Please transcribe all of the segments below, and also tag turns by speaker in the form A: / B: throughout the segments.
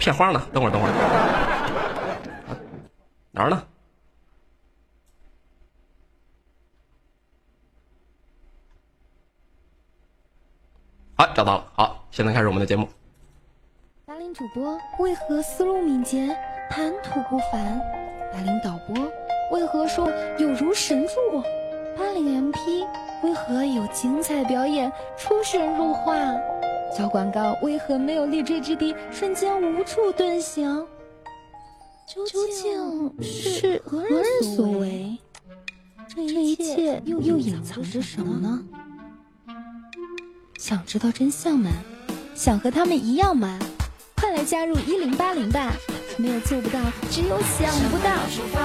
A: 片花呢？等会儿，等会儿，哪儿呢？好，找到了。好，现在开始我们的节目。
B: 八零主播为何思路敏捷，谈吐不凡？八零导播为何说有如神助？八零 MP 为何有精彩表演，出神入化？小广告为何没有立锥之地，瞬间无处遁形？究竟是何人所为？这一切又又隐藏着什么呢？想知道真相吗？想和他们一样吗？快来加入一零八零吧！没有做不到，只有想不到。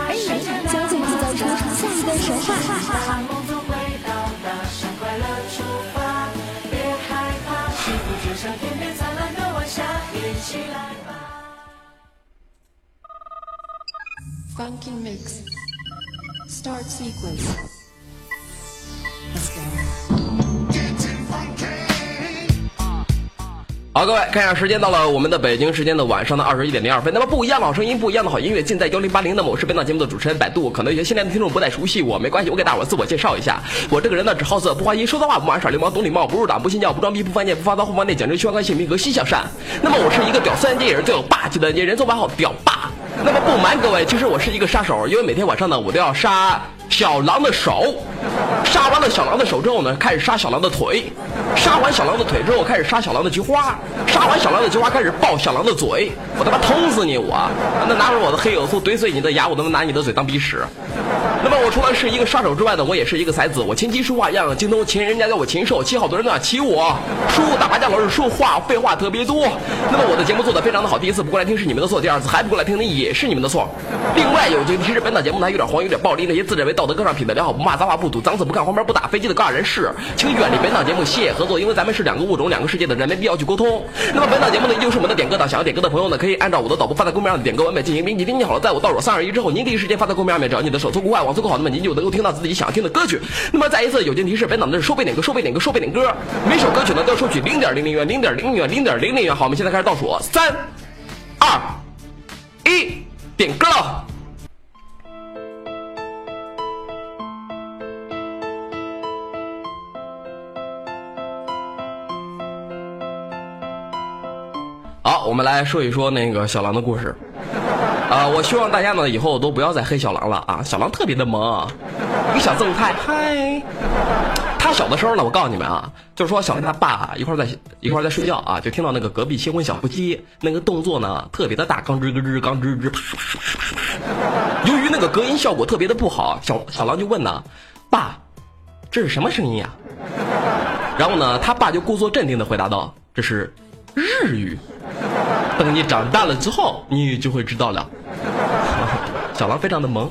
B: 而你将会制造出下一段神话。
C: Funky mix. Start sequence. Let's go.
A: 好，各位，看一下时间到了，我们的北京时间的晚上的二十一点零二分。那么不一样的好声音，不一样的好音乐，尽在幺零八零。那么我是本档节目的主持人百度。可能有些新来的听众不太熟悉我，没关系，我给大伙自我介绍一下。我这个人呢，只好色，不花心，说脏话不玩耍流氓，懂礼貌，不入党，不信教，不装逼，不犯贱，不发骚，不放内，讲究宣官性平和心向善。那么我是一个屌丝人也是最有霸气的人，人送外号屌霸。那么不瞒各位，其实我是一个杀手，因为每天晚上呢，我都要杀小狼的手。杀完了小狼的手之后呢，开始杀小狼的腿。杀完小狼的腿之后，开始杀小狼的菊花。杀完小狼的菊花，开始爆小狼的嘴。我他妈捅死你！我那拿着我的黑有素怼碎你的牙，我都能拿你的嘴当鼻屎。那么我除了是一个杀手之外呢，我也是一个才子。我琴棋书画样样精通，秦人家叫我禽兽，骑好多人都想骑我。输打麻将老是说话废话特别多。那么我的节目做的非常的好，第一次不过来听是你们的错，第二次还不过来听呢也是你们的错。另外有句提示，本档节目呢有点黄，有点暴力，那些自认为道德高尚、品德良好、不骂脏话、不赌脏字、不看黄片、不打飞机的高雅人士，请远离本档节目，谢谢合作，因为咱们是两个物种、两个世界的人，没必要去沟通。那么本档节目呢依旧是我们的点歌档，想要点歌的朋友呢，可以按照我的导播发在公屏上的点歌文本进行编辑。编辑好了，在我倒数三二一之后，您第一时间发在公屏上面，只要你的手速够快，网速够好，那么您就能够听到自己想要听的歌曲。那么再一次友情提示，本档的是收费点歌，收费点歌，收费点歌，每首歌曲呢都要收取零点零零元，零点零零元，零点零零元。好，我们现在开始倒数，三、二、一，点歌了。好，我们来说一说那个小狼的故事。啊，我希望大家呢以后都不要再黑小狼了啊！小狼特别的萌，一个小正太，嗨。他小的时候呢，我告诉你们啊，就是说小狼他爸一块在一块在睡觉啊，就听到那个隔壁新婚小夫妻那个动作呢特别的大，刚吱咯吱，刚吱吱，啪啪啪啪啪。由于那个隔音效果特别的不好，小小狼就问呢，爸，这是什么声音呀？然后呢，他爸就故作镇定的回答道，这是日语。等你长大了之后，你就会知道了。小狼非常的萌。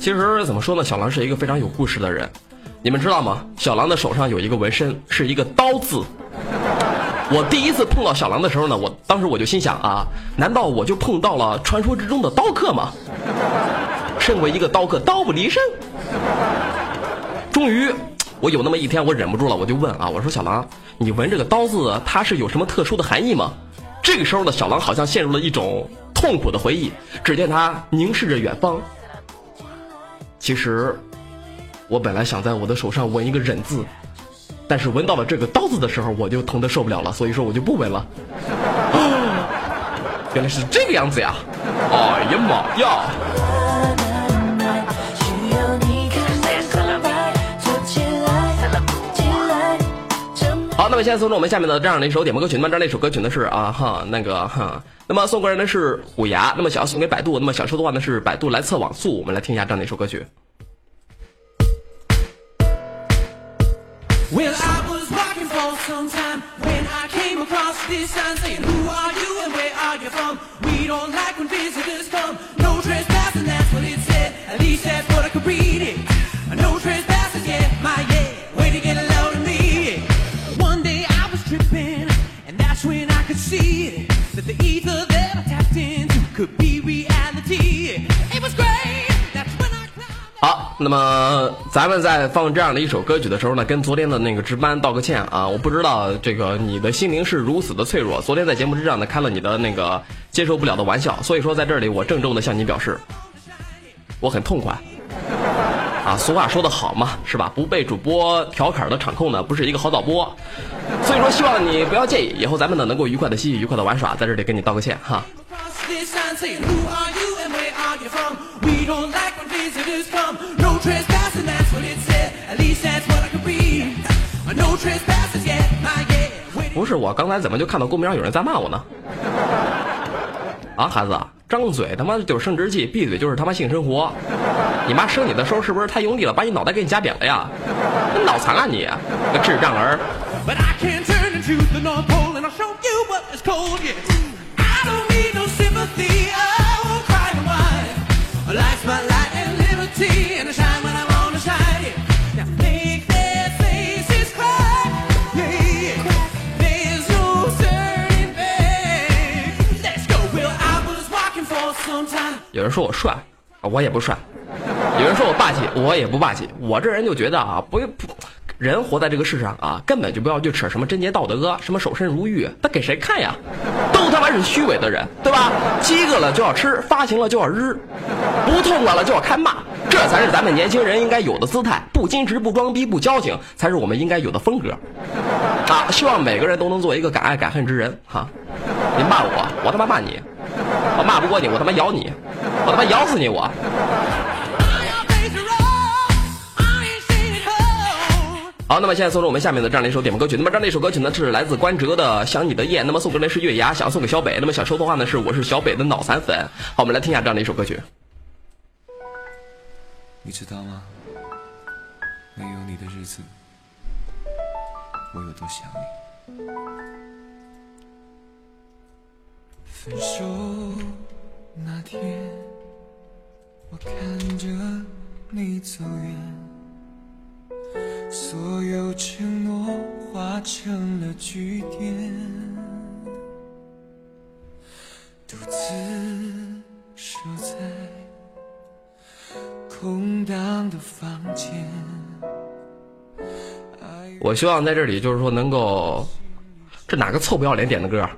A: 其实怎么说呢，小狼是一个非常有故事的人。你们知道吗？小狼的手上有一个纹身，是一个刀字。我第一次碰到小狼的时候呢，我当时我就心想啊，难道我就碰到了传说之中的刀客吗？身为一个刀客，刀不离身。终于，我有那么一天，我忍不住了，我就问啊，我说小狼，你纹这个刀字，它是有什么特殊的含义吗？这个时候呢，小狼好像陷入了一种痛苦的回忆，只见他凝视着远方。其实，我本来想在我的手上纹一个忍字。但是闻到了这个刀子的时候，我就疼得受不了了，所以说我就不闻了。原来是这个样子呀！哎呀妈呀！好，那么现在送出我们下面的这样的一首点播歌曲，那么这样的一首歌曲呢是啊哈那个哈，那么送过来的是虎牙，那么想要送给百度，那么想收的话呢是百度来测网速，我们来听一下这样的一首歌曲。
D: Well, I was walking for some time when I came across this sign saying, Who are you and where are you from? We don't like when visitors
A: 好，那么咱们在放这样的一首歌曲的时候呢，跟昨天的那个值班道个歉啊！我不知道这个你的心灵是如此的脆弱，昨天在节目之上呢开了你的那个接受不了的玩笑，所以说在这里我郑重的向你表示，我很痛快。啊，俗话说得好嘛，是吧？不被主播调侃的场控呢，不是一个好导播。所以说，希望你不要介意，以后咱们呢能够愉快的嬉戏，愉快的玩耍，在这里跟你道个歉哈。
D: This sign saying, Who are you and where are you from? We don't like when visitors come. No trespassing, that's what it said. At least that's what I could read. No trespassers yet, my yeah.
A: 不是我刚才怎么就看到公屏上有人在骂我呢？啊，孩子，张嘴他妈就是生殖器，闭嘴就是他妈性生活。你妈生你的时候是不是太用力了，把你脑袋给你夹扁了呀？你脑残啊你，个智障儿
D: ！But I can turn into the North Pole and I'll show you what it's cold, yeah.
A: 有人说我帅，我也不帅；有人说我霸气，我也不霸气。我这人就觉得啊，不不，人活在这个世上啊，根本就不要去扯什么贞洁道德，什么守身如玉，那给谁看呀？都他妈是虚伪的人，对吧？饥饿了就要吃，发情了就要日，不痛快了就要开骂，这才是咱们年轻人应该有的姿态。不矜持，不装逼，不矫情，才是我们应该有的风格。啊，希望每个人都能做一个敢爱敢恨之人哈。你骂我，我他妈骂你。我骂不过你，我他妈咬你，我他妈咬死你我！好，那么现在送出我们下面的这样的一首点播歌曲。那么这样的一首歌曲呢，是来自关喆的《想你的夜》。那么送给的是月牙，想送给小北。那么想说的话呢是，我是小北的脑残粉。好，我们来听一下这样的一首歌曲。
E: 你知道吗？没有你的日子，我有多想你。分手那天，我看着你走远，所有承诺化成了句点，独自守在。空荡的房间。
A: 我希望在这里就是说能够，这哪个臭不要脸点的歌？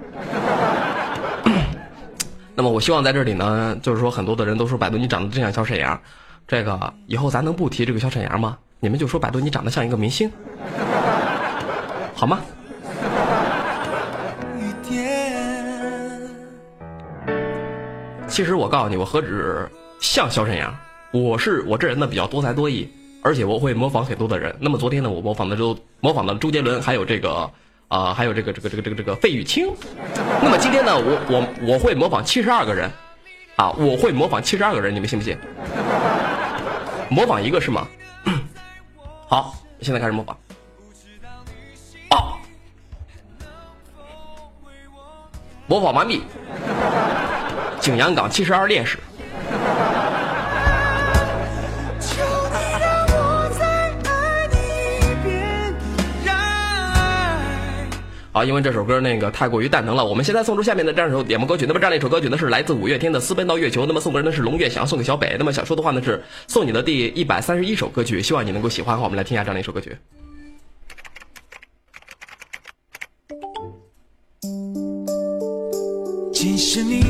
A: 那么我希望在这里呢，就是说很多的人都说百度你长得真像小沈阳，这个以后咱能不提这个小沈阳吗？你们就说百度你长得像一个明星，好吗？其实我告诉你，我何止像小沈阳，我是我这人呢比较多才多艺，而且我会模仿很多的人。那么昨天呢，我模仿的周模仿的周杰伦，还有这个啊、还有这个这个这个这个这个费玉清。那么今天呢，我我我会模仿七十二个人，啊，我会模仿七十二个人，你们信不信？模仿一个是吗？好，现在开始模仿。啊，模仿完毕。景阳冈七十二烈士。因为这首歌那个太过于蛋疼了，我们现在送出下面的这样一首点播歌曲。那么这样一首歌曲呢，是来自五月天的《私奔到月球》。那么送歌人呢是龙月，想要送给小北。那么想说的话呢是送你的第一百三十一首歌曲，希望你能够喜欢。我们来听一下这样的一首歌曲。
E: 其实你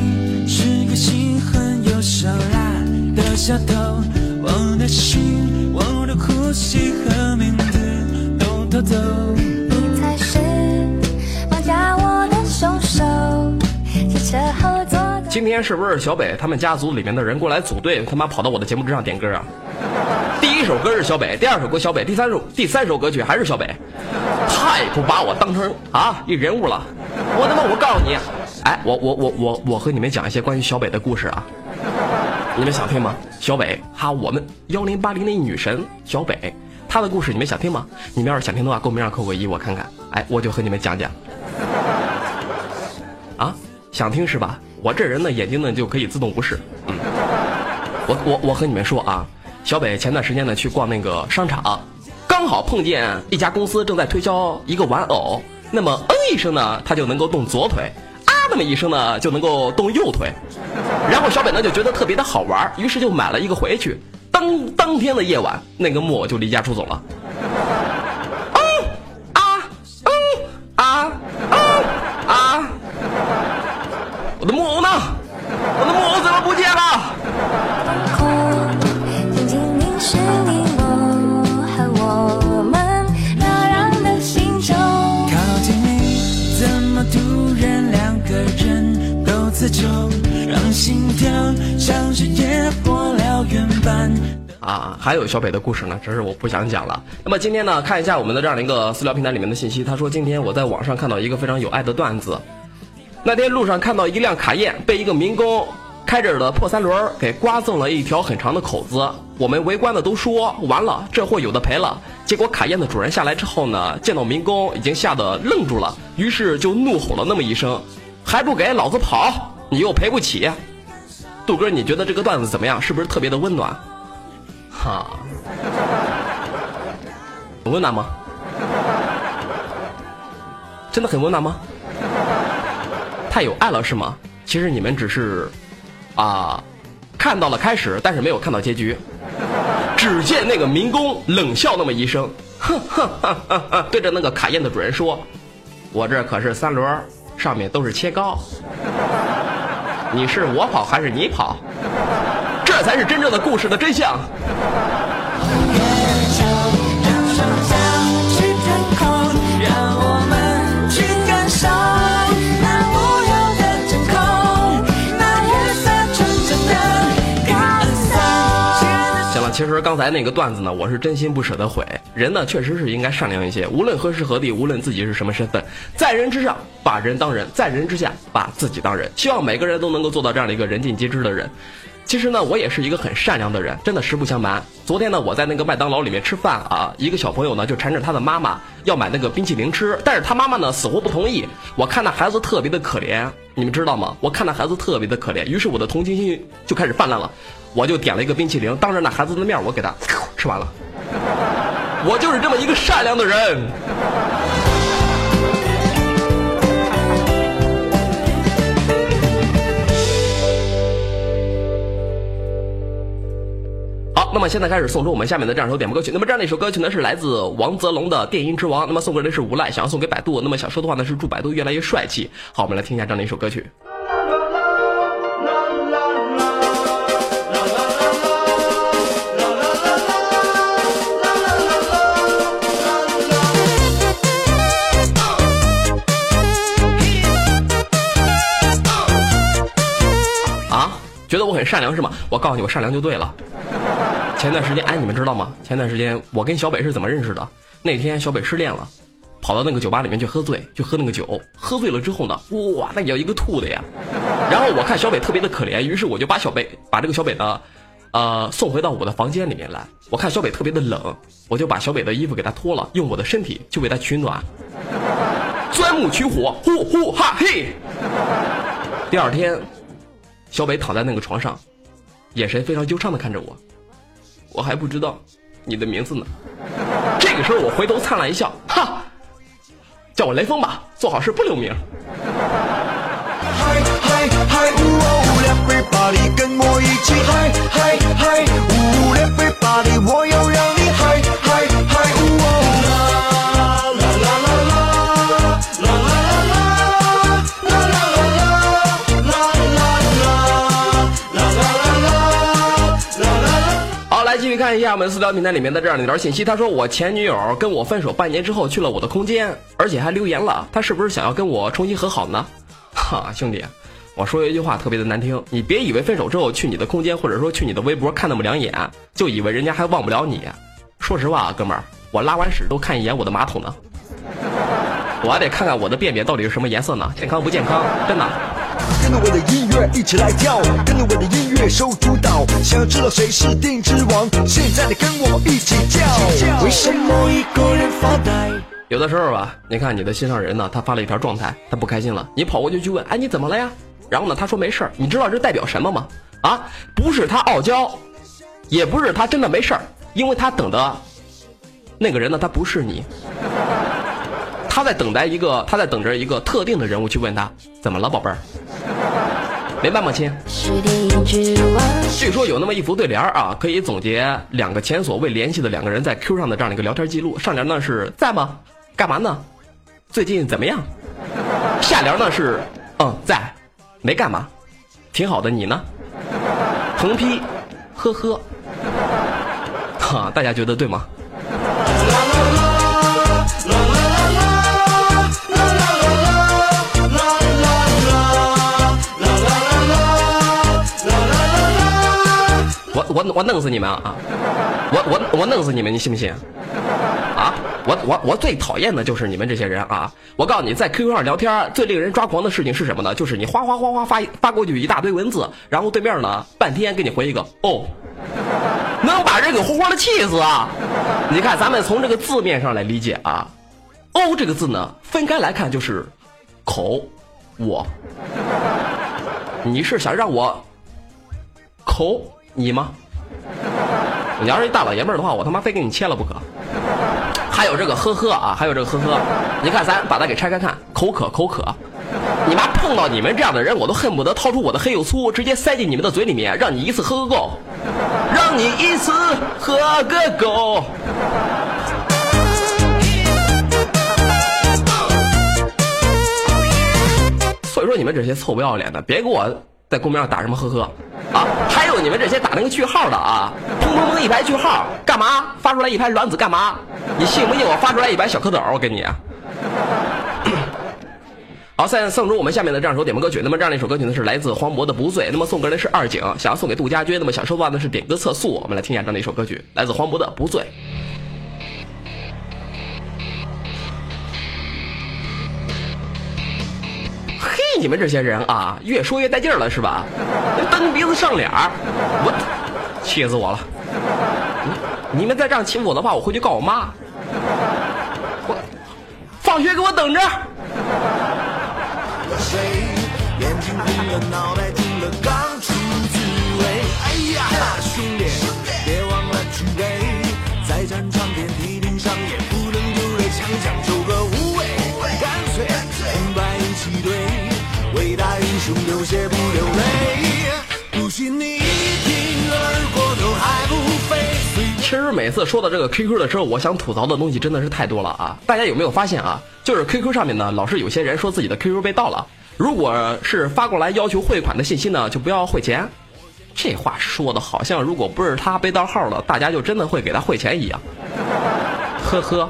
E: 是个心狠又手辣的小偷，我的心、我的呼吸和名字都偷走。
A: 今天是不是小北他们家族里面的人过来组队，他妈跑到我的节目之上点歌啊？第一首歌是小北，第二首歌小北，第三首第三首歌曲还是小北，太不把我当成啊一人物了。我他妈我告诉你，哎，我我我我我和你们讲一些关于小北的故事啊，你们想听吗？小北，哈，我们幺零八零的女神小北，她的故事你们想听吗？你们要是想听的话，公屏上扣个一，我看看，哎，我就和你们讲讲。啊，想听是吧？我这人呢，眼睛呢就可以自动无视。嗯，我我我和你们说啊，小北前段时间呢去逛那个商场，刚好碰见一家公司正在推销一个玩偶，那么嗯一声呢，他就能够动左腿，啊那么一声呢就能够动右腿，然后小北呢就觉得特别的好玩，于是就买了一个回去。当当天的夜晚，那个木偶就离家出走了。嗯啊嗯啊啊啊！我的木偶呢？我的木偶怎么不见了？啊，还有小北的故事呢，只是我不想讲了。那么今天呢，看一下我们的这样的一个私聊平台里面的信息。他说，今天我在网上看到一个非常有爱的段子。那天路上看到一辆卡宴被一个民工开着的破三轮儿给刮蹭了一条很长的口子。我们围观的都说完了，这货有的赔了。结果卡宴的主人下来之后呢，见到民工已经吓得愣住了，于是就怒吼了那么一声：“还不给老子跑！你又赔不起！”杜哥，你觉得这个段子怎么样？是不是特别的温暖？哈，很温暖吗？真的很温暖吗？太有爱了是吗？其实你们只是啊，看到了开始，但是没有看到结局。只见那个民工冷笑那么一声，哼哼哼哼，对着那个卡宴的主人说：“我这可是三轮，上面都是切糕。你是我跑还是你跑？这才是真正的故事的真相。”其实刚才那个段子呢，我是真心不舍得毁。人呢，确实是应该善良一些，无论何时何地，无论自己是什么身份，在人之上把人当人，在人之下把自己当人。希望每个人都能够做到这样的一个人尽皆知的人。其实呢，我也是一个很善良的人，真的实不相瞒。昨天呢，我在那个麦当劳里面吃饭啊，一个小朋友呢就缠着他的妈妈要买那个冰淇淋吃，但是他妈妈呢死活不同意。我看那孩子特别的可怜，你们知道吗？我看那孩子特别的可怜，于是我的同情心就开始泛滥了，我就点了一个冰淇淋，当着那孩子的面，我给他吃完了。我就是这么一个善良的人。好，那么现在开始送出我们下面的这样一首点播歌曲。那么这样的一首歌曲呢，是来自王泽龙的《电音之王》。那么送歌人是无赖，想要送给百度。那么想说的话呢是祝百度越来越帅气。好，我们来听一下这样的一首歌曲。善良是吗？我告诉你，我善良就对了。前段时间，哎，你们知道吗？前段时间我跟小北是怎么认识的？那天小北失恋了，跑到那个酒吧里面去喝醉，去喝那个酒。喝醉了之后呢，哇，那叫一个吐的呀！然后我看小北特别的可怜，于是我就把小北把这个小北呢，呃，送回到我的房间里面来。我看小北特别的冷，我就把小北的衣服给他脱了，用我的身体去为他取暖。钻木取火，呼呼哈嘿。第二天，小北躺在那个床上，眼神非常忧伤的看着我。我还不知道你的名字呢。这个时候，我回头灿烂一笑，哈，叫我雷锋吧，做好事不留名。
F: 跟我一起嗨嗨嗨，呜，everybody 我要让
A: 看一下我们私聊平台里面的这样的一条信息。他说我前女友跟我分手半年之后去了我的空间，而且还留言了，他是不是想要跟我重新和好呢？哈，兄弟，我说一句话特别的难听，你别以为分手之后去你的空间或者说去你的微博看那么两眼，就以为人家还忘不了你。说实话啊，哥们儿，我拉完屎都看一眼我的马桶呢，我还得看看我的便便到底是什么颜色呢，健康不健康？真的。
F: 跟着我的音乐一起来跳，跟着我的音乐收主导。想要知道谁是电音之王？现在你跟我一起叫。为什么一个人发呆？
A: 有的时候吧，你看你的心上人呢，他发了一条状态，他不开心了，你跑过去去问，哎，你怎么了呀？然后呢，他说没事儿，你知道这代表什么吗？啊，不是他傲娇，也不是他真的没事儿，因为他等的那个人呢，他不是你，他在等待一个，他在等着一个特定的人物去问他怎么了，宝贝儿。明白吗，亲？据说有那么一幅对联啊，可以总结两个前所未联系的两个人在 Q 上的这样的一个聊天记录。上联呢是在吗？干嘛呢？最近怎么样？下联呢是嗯在，没干嘛，挺好的。你呢？横批，呵呵。哈，大家觉得对吗？我我弄死你们啊！我我我弄死你们，你信不信？啊！我我我最讨厌的就是你们这些人啊！我告诉你，在 QQ 上聊天最令人抓狂的事情是什么呢？就是你哗哗哗哗发发过去一大堆文字，然后对面呢半天给你回一个哦，能把人给活活的气死啊！你看，咱们从这个字面上来理解啊，哦这个字呢分开来看就是口我，你是想让我口你吗？你要是一大老爷们儿的话，我他妈非给你切了不可。还有这个呵呵啊，还有这个呵呵，你看咱把它给拆开看，口渴口渴，你妈碰到你们这样的人，我都恨不得掏出我的黑又粗，直接塞进你们的嘴里面，让你一次喝个够，让你一次喝个够。所以说你们这些臭不要脸的，别给我在公屏上打什么呵呵啊！还有你们这些打那个句号的啊，砰砰砰一排句号，干嘛？发出来一排卵子干嘛？你信不信我发出来一排小蝌蚪？我给你。好，现在送出我们下面的这样一首点播歌曲。那么这样的一首歌曲呢是来自黄渤的《不醉》。那么送歌的是二井，想要送给杜家军。那么想收到的是点歌测速。我们来听一下这样的一首歌曲，来自黄渤的《不醉》。你们这些人啊，越说越带劲了是吧？蹬鼻子上脸儿，我气死我了！你们再这样欺负我的话，我回去告我妈。我放学给我等着。
F: 谁？眼睛了，脑袋了，刚出滋味。哎呀，兄弟，
A: 每次说到这个 QQ 的时候，我想吐槽的东西真的是太多了啊！大家有没有发现啊？就是 QQ 上面呢，老是有些人说自己的 QQ 被盗了，如果是发过来要求汇款的信息呢，就不要汇钱。这话说的好像如果不是他被盗号了，大家就真的会给他汇钱一样。呵呵，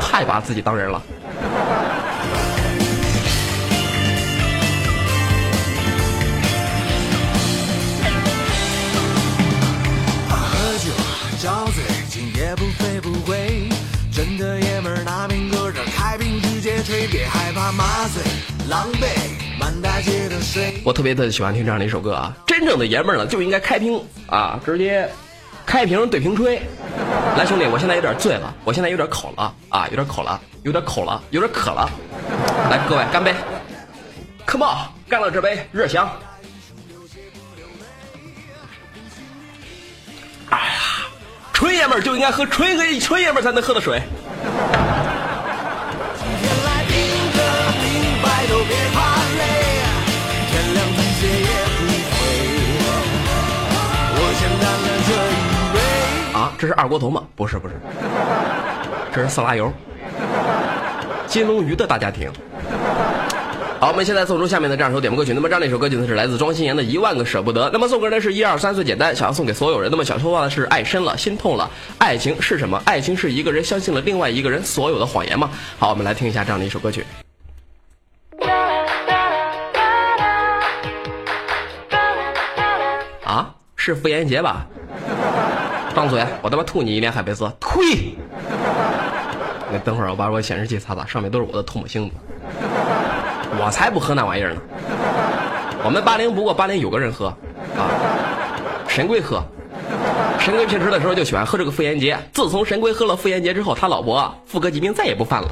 A: 太把自己当人了。
F: 酒找醉，今夜不醉不归。真的爷们儿拿命搁这，开瓶直接吹，别害怕麻醉，狼狈，满大街的水。
A: 我特别的喜欢听这样的一首歌啊！真正的爷们儿呢，就应该开瓶啊，直接开瓶对瓶吹。来，兄弟，我现在有点醉了，我现在有点口了啊，有点口了，有点口了，有点渴了。来，各位干杯！Come on，干了这杯热香。哎呀，爷们儿就应该喝纯黑纯爷们儿才能喝的水。啊，这是二锅头吗？不是，不是，这是色拉油。金龙鱼的大家庭。好，我们现在送出下面的这样一首点播歌曲。那么这样的一首歌曲呢，是来自庄心妍的《一万个舍不得》。那么送歌呢是一二三最简单，想要送给所有人。那么想说话的是爱深了，心痛了。爱情是什么？爱情是一个人相信了另外一个人所有的谎言吗？好，我们来听一下这样的一首歌曲。啊，是傅炎杰吧？张嘴，我他妈吐你一脸海飞丝！呸！那等会儿我把我显示器擦擦，上面都是我的唾沫星子。我才不喝那玩意儿呢！我们八零不过八零有个人喝啊，神龟喝。神龟平时的时候就喜欢喝这个妇炎洁，自从神龟喝了妇炎洁之后，他老婆妇科疾病再也不犯了。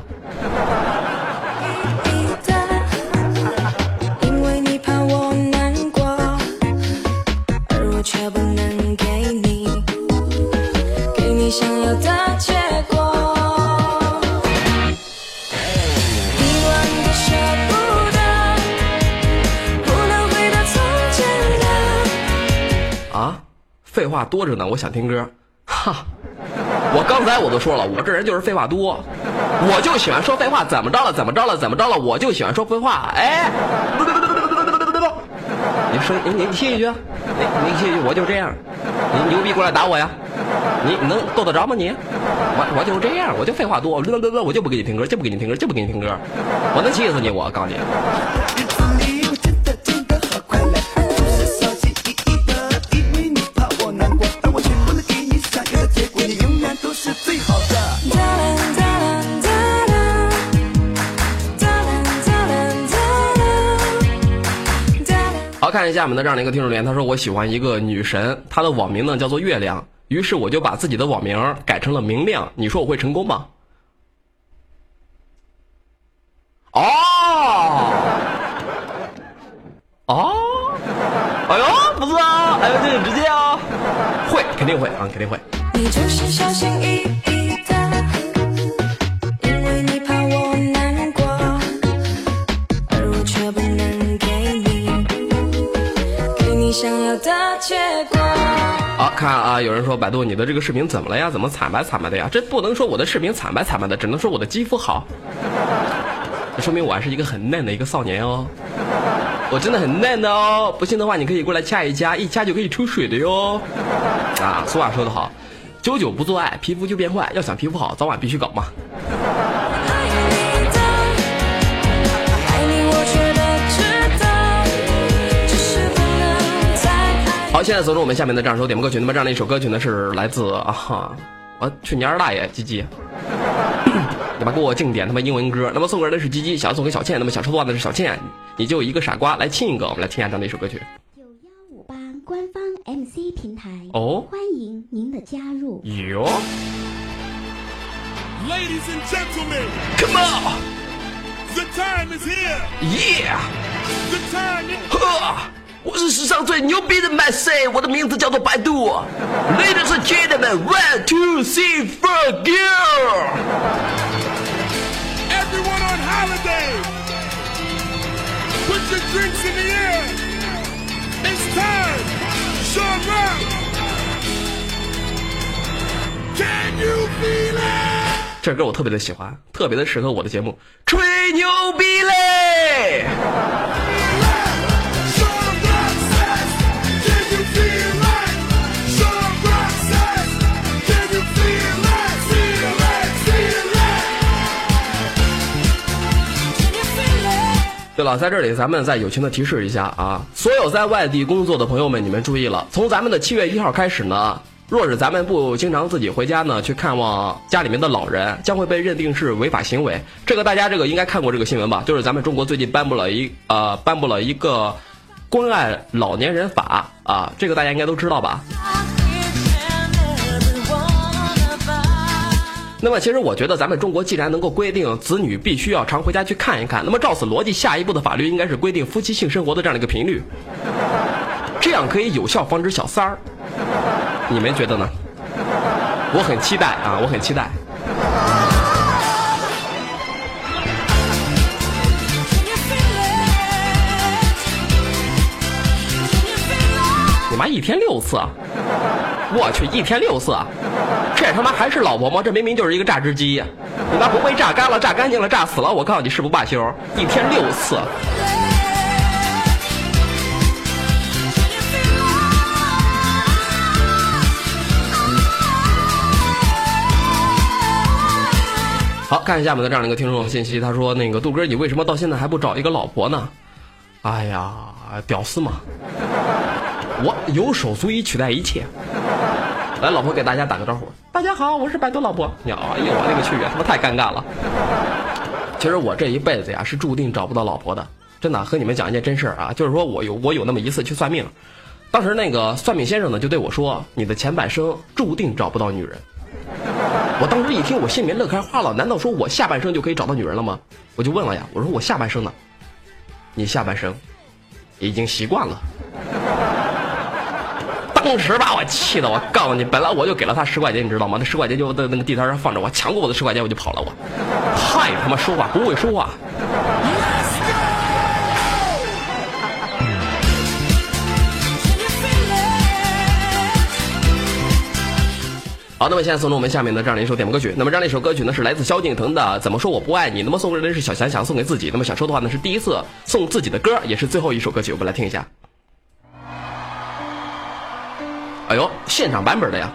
B: 因为你怕我难过，而我却不能给你，给你想要的
A: 啊，废话多着呢，我想听歌。哈，我刚才我都说了，我这人就是废话多，我就喜欢说废话，怎么着了？怎么着了？怎么着了？我就喜欢说废话。哎，你说你你歇一句，你你歇一句，我就这样。你牛逼过来打我呀？你你能够得着吗你？我我就是这样，我就废话多，我就不给你听歌，就不给你听歌，就不给你听歌，我能气死你！我告诉你。
F: 好，
A: 看一下我们的这样的一个听众留言，他说我喜欢一个女神，她的网名呢叫做月亮，于是我就把自己的网名改成了明亮，你说我会成功吗？哦，哦，哎呦，不错啊，哎呦，这个直接啊，会，肯定会啊，肯定会。
G: 你就是小心翼翼想要的结果。
A: 好看啊！有人说百度，你的这个视频怎么了呀？怎么惨白惨白的呀？这不能说我的视频惨白惨白的，只能说我的肌肤好。这说明我还是一个很嫩的一个少年哦，我真的很嫩的哦。不信的话，你可以过来掐一掐，一掐就可以出水的哟。啊，俗话说得好，久久不做爱，皮肤就变坏。要想皮肤好，早晚必须搞嘛。现在走入我们下面的这样首点播歌曲。那么这样的一首歌曲呢，是来自啊哈，我去你二大爷，鸡鸡。你妈给我净点他妈英文歌。那么送歌的是鸡鸡，想要送给小倩。那么想说的话的是小倩，你就一个傻瓜来亲一个。我们来听一下这样的一首歌曲。
H: 九幺五八官方 MC 平台
A: 哦
H: 欢迎您的加入。
A: 哟
I: Ladies and
A: gentlemen,，Come
I: on，the time is here. yeah，The time is
A: 呵，我是史上最牛逼的 say，我的名字叫做百度。Ladies and gentlemen，one two three four go。
I: everyone on holiday. Put your drinks in the air. It's time. Sean Rock. Can you feel it?
A: 这歌我特别的喜欢，特别的适合我的节目，吹牛逼嘞！对了，在这里咱们再友情的提示一下啊，所有在外地工作的朋友们，你们注意了，从咱们的七月一号开始呢，若是咱们不经常自己回家呢去看望家里面的老人，将会被认定是违法行为。这个大家这个应该看过这个新闻吧？就是咱们中国最近颁布了一呃颁布了一个关爱老年人法啊，这个大家应该都知道吧？那么，其实我觉得咱们中国既然能够规定子女必须要常回家去看一看，那么照此逻辑，下一步的法律应该是规定夫妻性生活的这样的一个频率，这样可以有效防止小三儿。你们觉得呢？我很期待啊，我很期待。你妈一天六次啊！我去，一天六次这他妈还是老婆吗？这明明就是一个榨汁机！你妈不会榨干了、榨干净了、榨死了？我告诉你，誓不罢休！一天六次。好看一下我们的这样的一个听众信息，他说：“那个杜哥，你为什么到现在还不找一个老婆呢？”哎呀，屌丝嘛！我有手足以取代一切。来，老婆给大家打个招呼。大家好，我是百度老婆。你好，哎呦，我勒个去呀，他妈太尴尬了。其实我这一辈子呀是注定找不到老婆的，真的。和你们讲一件真事儿啊，就是说我有我有那么一次去算命，当时那个算命先生呢就对我说：“你的前半生注定找不到女人。”我当时一听，我心里面乐开花了。难道说我下半生就可以找到女人了吗？我就问了呀，我说我下半生呢？你下半生已经习惯了。当时把我气的，我告诉你，本来我就给了他十块钱，你知道吗？那十块钱就在那个地摊上放着，我抢过我的十块钱，我就跑了。我太他妈说话不会说话。好，那么现在送出我们下面的这样的一首点播歌曲。那么这样一首歌曲呢，是来自萧敬腾的《怎么说我不爱你》。那么送给人是小翔翔，送给自己。那么想说的话呢，是第一次送自己的歌，也是最后一首歌曲，我们来听一下。哎呦，现场版本的呀！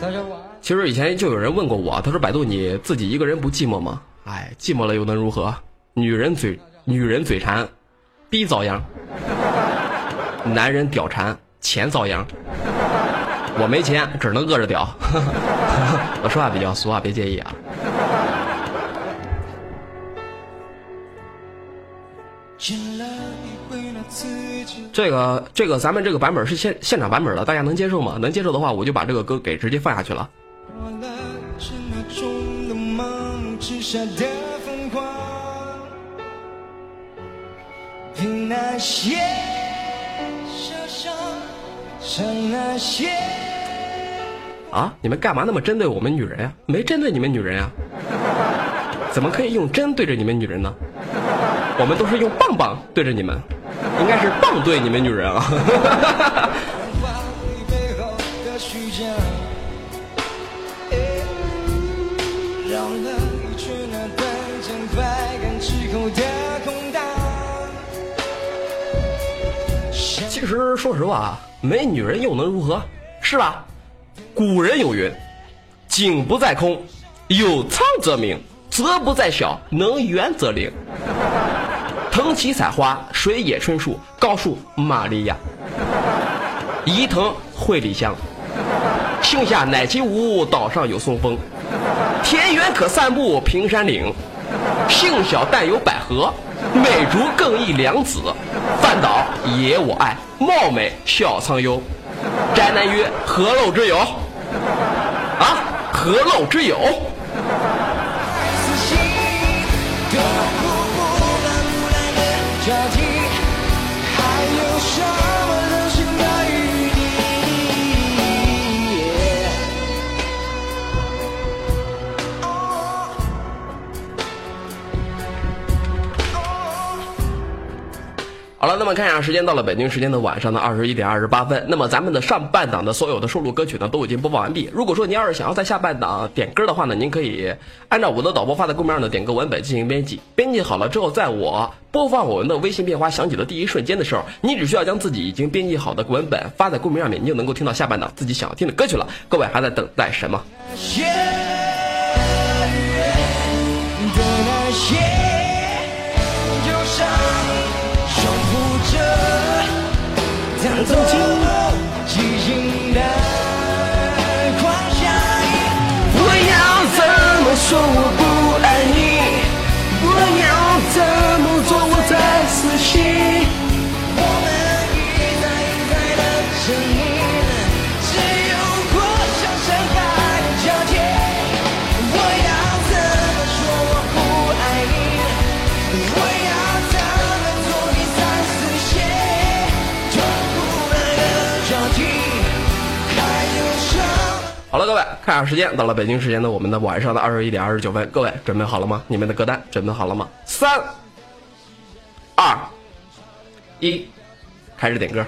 J: 大家晚安。
A: 其实以前就有人问过我，他说：“百度，你自己一个人不寂寞吗？”哎，寂寞了又能如何？女人嘴，女人嘴馋，逼遭殃；男人屌馋，钱遭殃。我没钱，只能饿着屌。我说话比较俗啊，别介意啊。这个这个，咱们这个版本是现现场版本的，大家能接受吗？能接受的话，我就把这个歌给直接放下去了。
K: 像那些。
A: 啊！你们干嘛那么针对我们女人呀？没针对你们女人呀？怎么可以用针对着你们女人呢？我们都是用棒棒对着你们，应该是棒对你们女人啊！其实说实话啊，没女人又能如何？是吧？古人有云：“景不在空，有苍则鸣；泽不在小，能圆则灵。”藤崎采花，水野春树，高树玛利亚，伊藤惠里香。庆下乃其屋，岛上有松风，田园可散步，平山岭。性小但有百合，美竹更异良子。范岛也我爱，貌美笑苍幽。宅男曰：何陋之有？啊，何陋之有？
K: 这
A: 好了，那么看一下时间，到了北京时间的晚上的二十一点二十八分。那么咱们的上半档的所有的收录歌曲呢，都已经播放完毕。如果说您要是想要在下半档点歌的话呢，您可以按照我的导播发在公屏上的点歌文本进行编辑。编辑好了之后，在我播放我们的微信变化响起的第一瞬间的时候，你只需要将自己已经编辑好的文本发在公屏上面，你就能够听到下半档自己想要听的歌曲了。各位还在等待什么？
K: 弹奏进寂静的狂想。我要怎么说我不爱你？我要怎么做我才死心？
A: 太阳，时间，到了北京时间的我们的晚上的二十一点二十九分，各位准备好了吗？你们的歌单准备好了吗？三、二、一，开始点歌。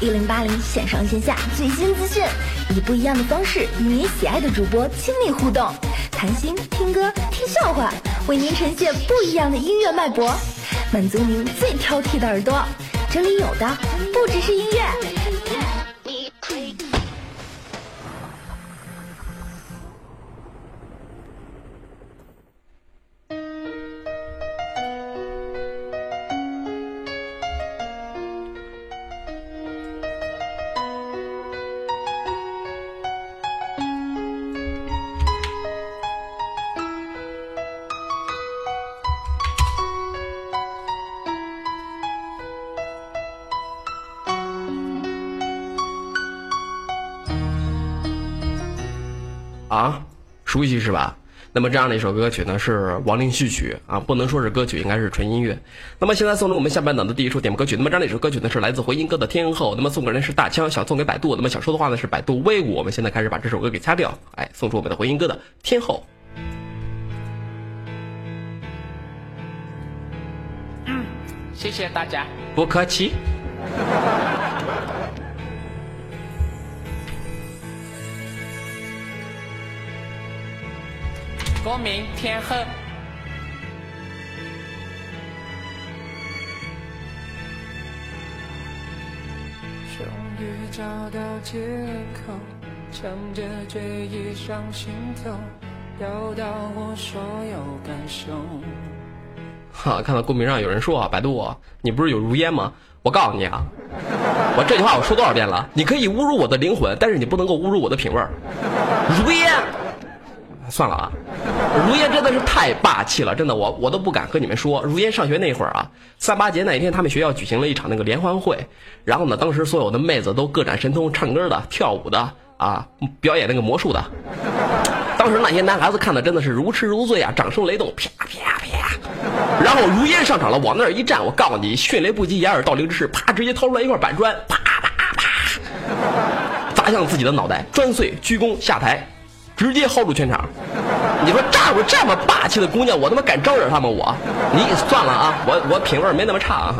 B: 一零八零线上线下最新资讯，以不一样的方式与您喜爱的主播亲密互动，谈心、听歌、听笑话，为您呈现不一样的音乐脉搏，满足您最挑剔的耳朵。这里有的不只是音乐。
A: 是吧？那么这样的一首歌曲呢，是亡灵序曲啊，不能说是歌曲，应该是纯音乐。那么现在送出我们下半档的第一首点播歌曲，那么这样的一首歌曲呢是来自回音哥的《天后》，那么送给人是大枪，想送给百度，那么想说的话呢是百度威武。我们现在开始把这首歌给掐掉，哎，送出我们的回音哥的《天后》。
L: 嗯谢谢大家。
A: 不客气。
L: 歌名《天后》。
M: 终于找到借口，强着醉意上心头，表达我所有感受。
A: 哈，看到公屏上有人说啊，百度啊，你不是有如烟吗？我告诉你啊，我这句话我说多少遍了？你可以侮辱我的灵魂，但是你不能够侮辱我的品味儿。如烟，算了啊，如烟真的是太霸气了，真的，我我都不敢和你们说。如烟上学那会儿啊，三八节那一天，他们学校举行了一场那个联欢会，然后呢，当时所有的妹子都各展神通，唱歌的、跳舞的啊，表演那个魔术的。当时那些男孩子看的真的是如痴如醉啊，掌声雷动，啪啪啪。然后如烟上场了，往那儿一站，我告诉你，迅雷不及掩耳盗铃之势，啪，直接掏出来一块板砖，啪啪啪，砸向自己的脑袋，砖碎，鞠躬下台，直接薅住全场。你说站住这么霸气的姑娘，我他妈敢招惹她吗？我，你算了啊，我我品味没那么差啊。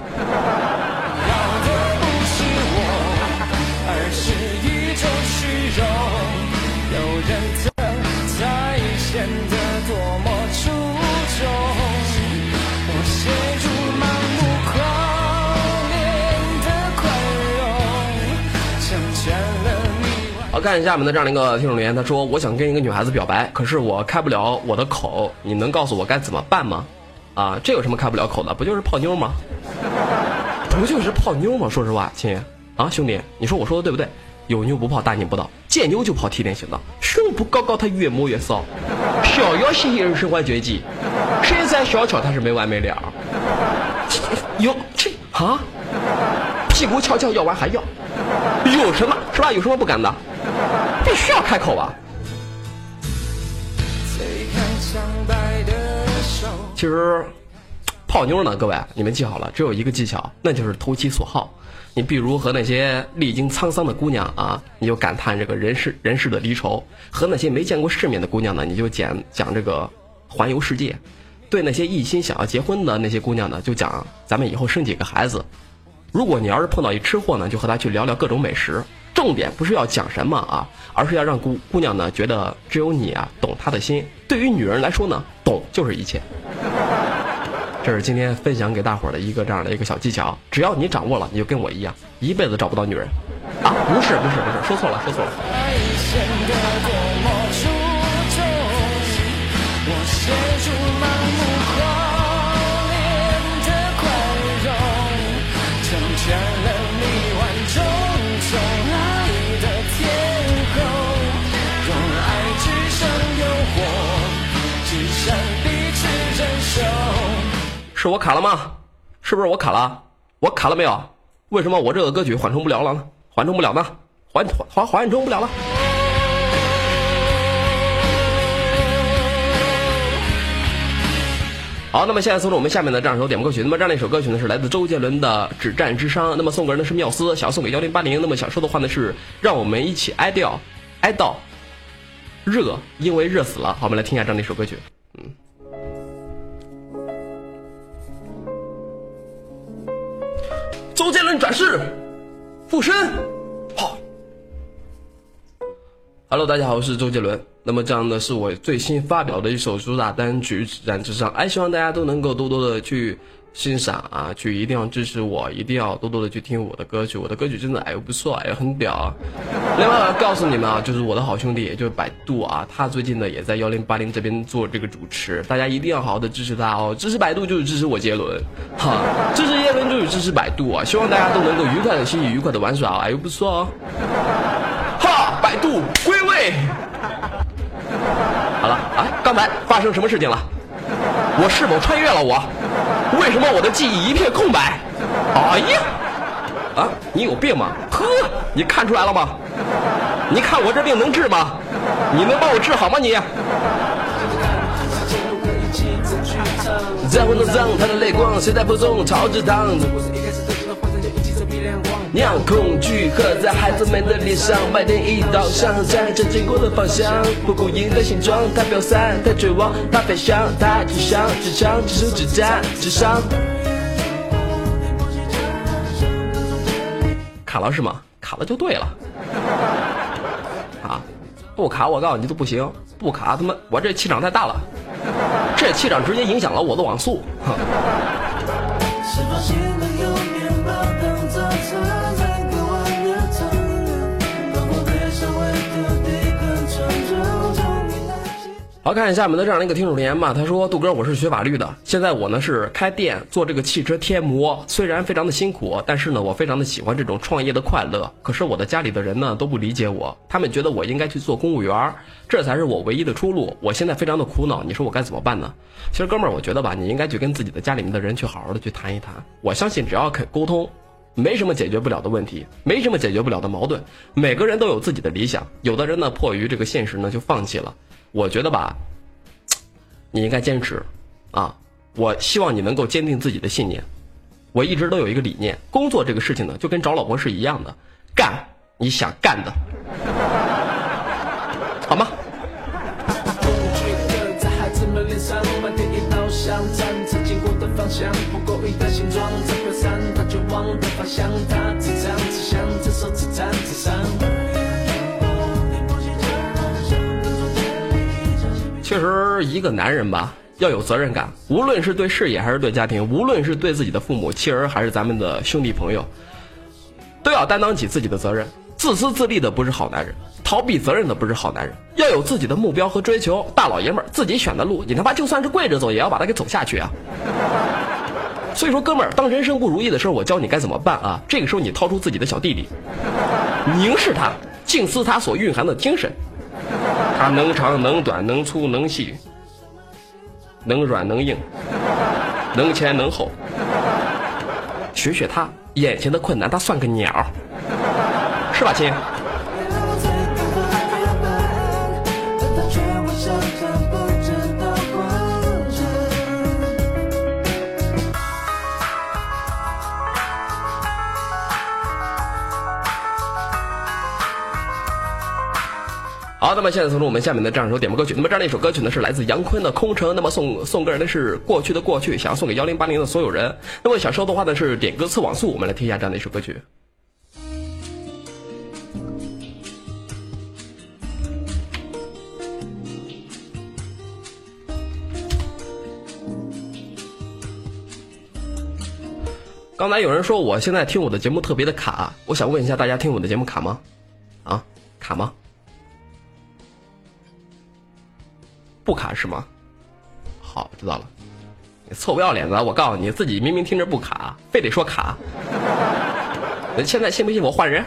A: 好，看下面的这样的一个听众留言，他说：“我想跟一个女孩子表白，可是我开不了我的口，你能告诉我该怎么办吗？”啊，这有什么开不了口的？不就是泡妞吗？不就是泡妞吗？说实话，亲啊，兄弟，你说我说的对不对？有妞不泡大逆不道，见妞就泡提炼型的，胸部高高他越摸越骚，小腰细细身怀绝技，身材小巧他是没完没了。有这啊，屁股翘翘要完还要，有什么是吧？有什么不敢的？必须要开口啊！其实泡妞呢，各位你们记好了，只有一个技巧，那就是投其所好。你比如和那些历经沧桑的姑娘啊，你就感叹这个人世人世的离愁；和那些没见过世面的姑娘呢，你就讲讲这个环游世界；对那些一心想要结婚的那些姑娘呢，就讲咱们以后生几个孩子。如果你要是碰到一吃货呢，就和他去聊聊各种美食。重点不是要讲什么啊，而是要让姑姑娘呢觉得只有你啊懂她的心。对于女人来说呢，懂就是一切。这是今天分享给大伙儿的一个这样的一个小技巧，只要你掌握了，你就跟我一样，一辈子找不到女人。啊，不是不是不是，说错了说错了。是我卡了吗？是不是我卡了？我卡了没有？为什么我这个歌曲缓冲不了了呢？缓冲不了呢？缓缓缓缓冲不了了。好，那么现在送出我们下面的这样一首点播歌曲。那么这样的一首歌曲呢，是来自周杰伦的《止战之殇》。那么送给人的是缪斯，想要送给幺零八零。那么想说的话呢是，让我们一起哀悼，哀悼，热，因为热死了。好，我们来听一下这样的一首歌曲。嗯。周杰伦转世，附身，好。Hello，大家好，我是周杰伦。那么这样呢是我最新发表的一首主打单曲《止战之殇》，哎，希望大家都能够多多的去欣赏啊，去一定要支持我，一定要多多的去听我的歌曲，我的歌曲真的哎呦不错，哎呦很屌。另外我要告诉你们啊，就是我的好兄弟，也就是百度啊，他最近呢也在幺零八零这边做这个主持，大家一定要好好的支持他哦，支持百度就是支持我杰伦，哈，支持杰伦就是支持百度啊，希望大家都能够愉快的欣喜，愉快的玩耍，哎呦不错哦。哈，百度归位。好了，啊，刚才发生什么事情了？我是否穿越了我？为什么我的记忆一片空白？哎呀，啊，你有病吗？呵，你看出来了吗？你看我这病能治吗？你能帮我治好吗你？在混沌脏，他的泪光谁在播种草之堂？酿恐惧刻在孩子们的脸上，麦田一道上，在这经过的方向。蒲公英的形状，它飘散，它绝望，它飞翔，它只想只唱，只手只战只伤。卡了是吗？卡了就对了。啊，不卡我告诉你都不行，不卡他妈我这气场太大了，这气场直接影响了我的网速。好，看下面的这样一个听众留言吧。他说：“杜哥，我是学法律的，现在我呢是开店做这个汽车贴膜，虽然非常的辛苦，但是呢我非常的喜欢这种创业的快乐。可是我的家里的人呢都不理解我，他们觉得我应该去做公务员，这才是我唯一的出路。我现在非常的苦恼，你说我该怎么办呢？其实哥们儿，我觉得吧，你应该去跟自己的家里面的人去好好的去谈一谈。我相信只要肯沟通。”没什么解决不了的问题，没什么解决不了的矛盾。每个人都有自己的理想，有的人呢迫于这个现实呢就放弃了。我觉得吧，你应该坚持，啊，我希望你能够坚定自己的信念。我一直都有一个理念，工作这个事情呢，就跟找老婆是一样的，干你想干的，好吗？其实，一个男人吧，要有责任感，无论是对事业还是对家庭，无论是对自己的父母、妻儿还是咱们的兄弟朋友，都要担当起自己的责任。自私自利的不是好男人，逃避责任的不是好男人。要有自己的目标和追求，大老爷们儿自己选的路，你他妈就算是跪着走，也要把它给走下去啊！所以说，哥们儿，当人生不如意的时候，我教你该怎么办啊？这个时候，你掏出自己的小弟弟，凝视他，静思他所蕴含的精神。它能长能短，能粗能细，能软能硬，能前能后。学学它，眼前的困难它算个鸟，是吧，亲？好，那么现在送出我们下面的这样一首点播歌曲。那么这样的一首歌曲呢，是来自杨坤的《空城》。那么送送个人的是过去的过去，想要送给幺零八零的所有人。那么想收的话呢是点歌次网速，我们来听一下这样的一首歌曲。刚才有人说我现在听我的节目特别的卡，我想问一下大家听我的节目卡吗？啊，卡吗？不卡是吗？好，知道了。你臭不要脸的！我告诉你，自己明明听着不卡，非得说卡。你现在信不信我换人？